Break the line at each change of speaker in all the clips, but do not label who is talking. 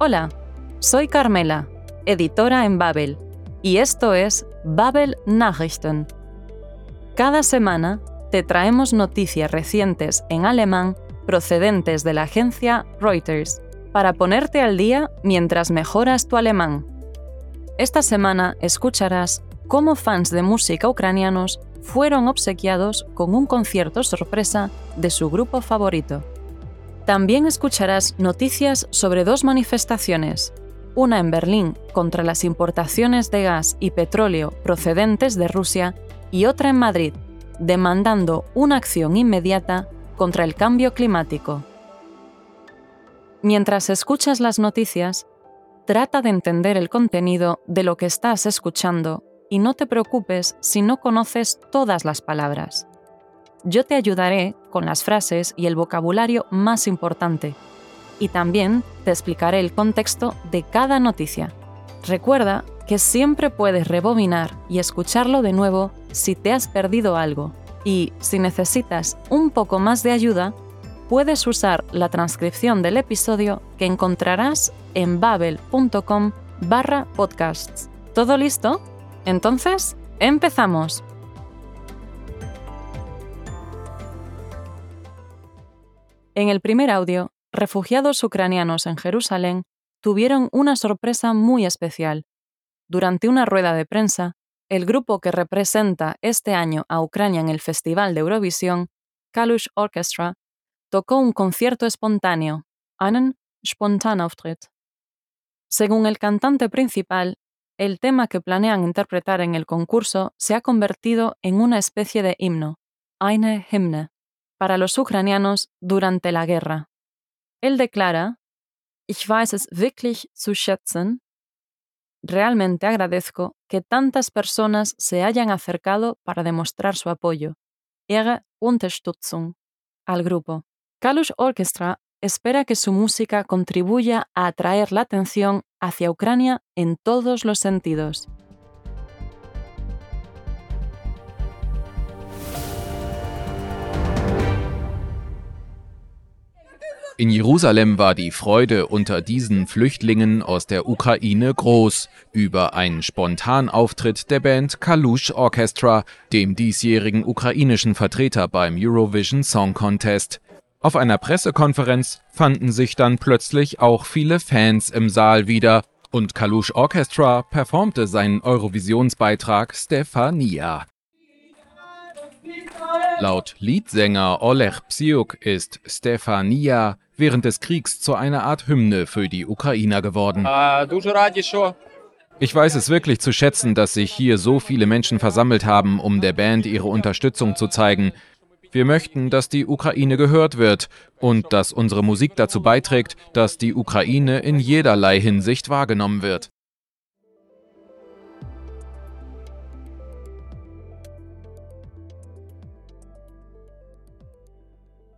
Hola, soy Carmela, editora en Babel, y esto es Babel Nachrichten. Cada semana te traemos noticias recientes en alemán procedentes de la agencia Reuters para ponerte al día mientras mejoras tu alemán. Esta semana escucharás cómo fans de música ucranianos fueron obsequiados con un concierto sorpresa de su grupo favorito. También escucharás noticias sobre dos manifestaciones, una en Berlín contra las importaciones de gas y petróleo procedentes de Rusia y otra en Madrid, demandando una acción inmediata contra el cambio climático. Mientras escuchas las noticias, trata de entender el contenido de lo que estás escuchando y no te preocupes si no conoces todas las palabras. Yo te ayudaré con las frases y el vocabulario más importante. Y también te explicaré el contexto de cada noticia. Recuerda que siempre puedes rebobinar y escucharlo de nuevo si te has perdido algo. Y si necesitas un poco más de ayuda, puedes usar la transcripción del episodio que encontrarás en babel.com barra podcasts. ¿Todo listo? Entonces, empezamos. En el primer audio, refugiados ucranianos en Jerusalén tuvieron una sorpresa muy especial. Durante una rueda de prensa, el grupo que representa este año a Ucrania en el Festival de Eurovisión, Kalush Orchestra, tocó un concierto espontáneo, einen Spontanauftritt. Según el cantante principal, el tema que planean interpretar en el concurso se ha convertido en una especie de himno, eine Hymne para los ucranianos durante la guerra. Él declara, Ich weiß es wirklich zu schätzen. Realmente agradezco que tantas personas se hayan acercado para demostrar su apoyo, ihre Unterstützung, al grupo. Kalush Orchestra espera que su música contribuya a atraer la atención hacia Ucrania en todos los sentidos.
In Jerusalem war die Freude unter diesen Flüchtlingen aus der Ukraine groß über einen Spontanauftritt der Band Kalush Orchestra, dem diesjährigen ukrainischen Vertreter beim Eurovision Song Contest. Auf einer Pressekonferenz fanden sich dann plötzlich auch viele Fans im Saal wieder und Kalush Orchestra performte seinen Eurovisionsbeitrag Stefania. Laut Leadsänger Oleg Psyuk ist Stefania während des Kriegs zu einer Art Hymne für die Ukrainer geworden. Ich weiß es wirklich zu schätzen, dass sich hier so viele Menschen versammelt haben, um der Band ihre Unterstützung zu zeigen. Wir möchten, dass die Ukraine gehört wird und dass unsere Musik dazu beiträgt, dass die Ukraine in jederlei Hinsicht wahrgenommen wird.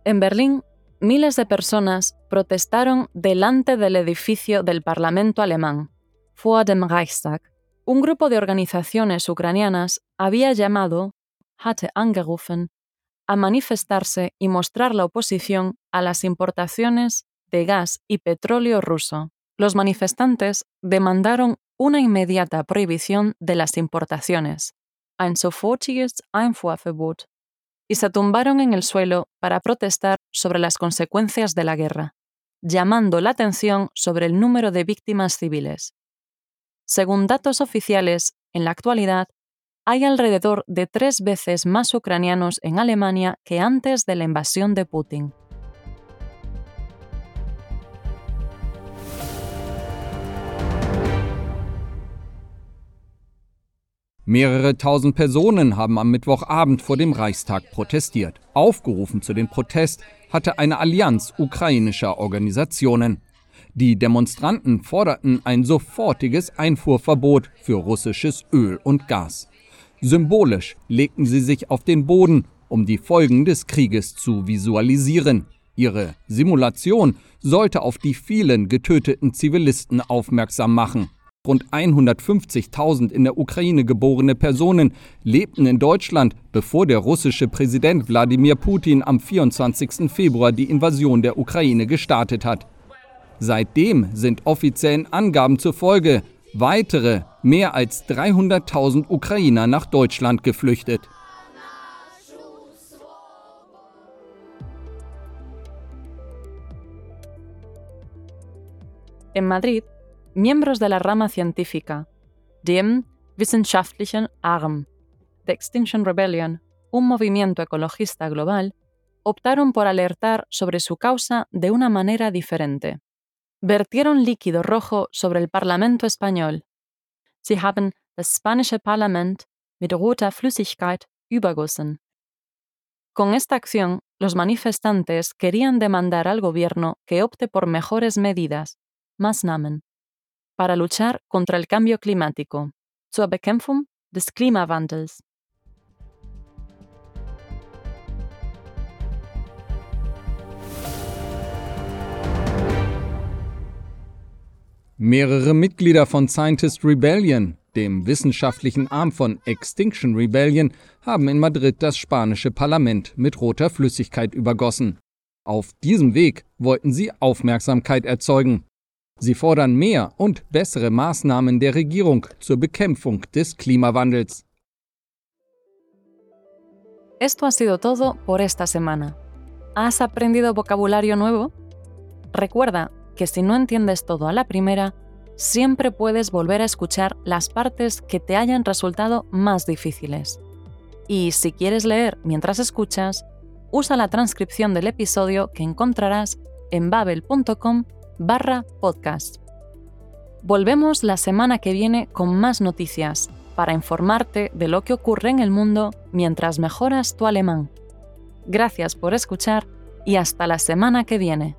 En Berlín, miles de personas protestaron delante del edificio del Parlamento alemán, vor dem Reichstag. Un grupo de organizaciones ucranianas había llamado, hatte angerufen, a manifestarse y mostrar la oposición a las importaciones de gas y petróleo ruso. Los manifestantes demandaron una inmediata prohibición de las importaciones, ein sofortiges y se tumbaron en el suelo para protestar sobre las consecuencias de la guerra, llamando la atención sobre el número de víctimas civiles. Según datos oficiales, en la actualidad, hay alrededor de tres veces más ucranianos en Alemania que antes de la invasión de Putin.
Mehrere tausend Personen haben am Mittwochabend vor dem Reichstag protestiert. Aufgerufen zu dem Protest hatte eine Allianz ukrainischer Organisationen. Die Demonstranten forderten ein sofortiges Einfuhrverbot für russisches Öl und Gas. Symbolisch legten sie sich auf den Boden, um die Folgen des Krieges zu visualisieren. Ihre Simulation sollte auf die vielen getöteten Zivilisten aufmerksam machen. Rund 150.000 in der Ukraine geborene Personen lebten in Deutschland, bevor der russische Präsident Wladimir Putin am 24. Februar die Invasion der Ukraine gestartet hat. Seitdem sind offiziellen Angaben zufolge weitere mehr als 300.000 Ukrainer nach Deutschland geflüchtet.
En Madrid, miembros de la rama científica, dem Wissenschaftlichen Arm, The Extinction Rebellion, un movimiento ecologista global, optaron por alertar sobre su causa de una manera diferente. Vertieron líquido rojo sobre el Parlamento español. Sie haben das spanische Parlament mit roter Flüssigkeit übergossen. Con esta acción, los manifestantes querían demandar al gobierno que opte por mejores medidas, Maßnahmen, para luchar contra el cambio climático, zur Bekämpfung des Klimawandels.
Mehrere Mitglieder von Scientist Rebellion, dem wissenschaftlichen Arm von Extinction Rebellion, haben in Madrid das spanische Parlament mit roter Flüssigkeit übergossen. Auf diesem Weg wollten sie Aufmerksamkeit erzeugen. Sie fordern mehr und bessere Maßnahmen der Regierung zur Bekämpfung des Klimawandels.
Esto ha sido todo por esta semana. ¿Has aprendido vocabulario nuevo? Recuerda que si no entiendes todo a la primera, siempre puedes volver a escuchar las partes que te hayan resultado más difíciles. Y si quieres leer mientras escuchas, usa la transcripción del episodio que encontrarás en babel.com barra podcast. Volvemos la semana que viene con más noticias para informarte de lo que ocurre en el mundo mientras mejoras tu alemán. Gracias por escuchar y hasta la semana que viene.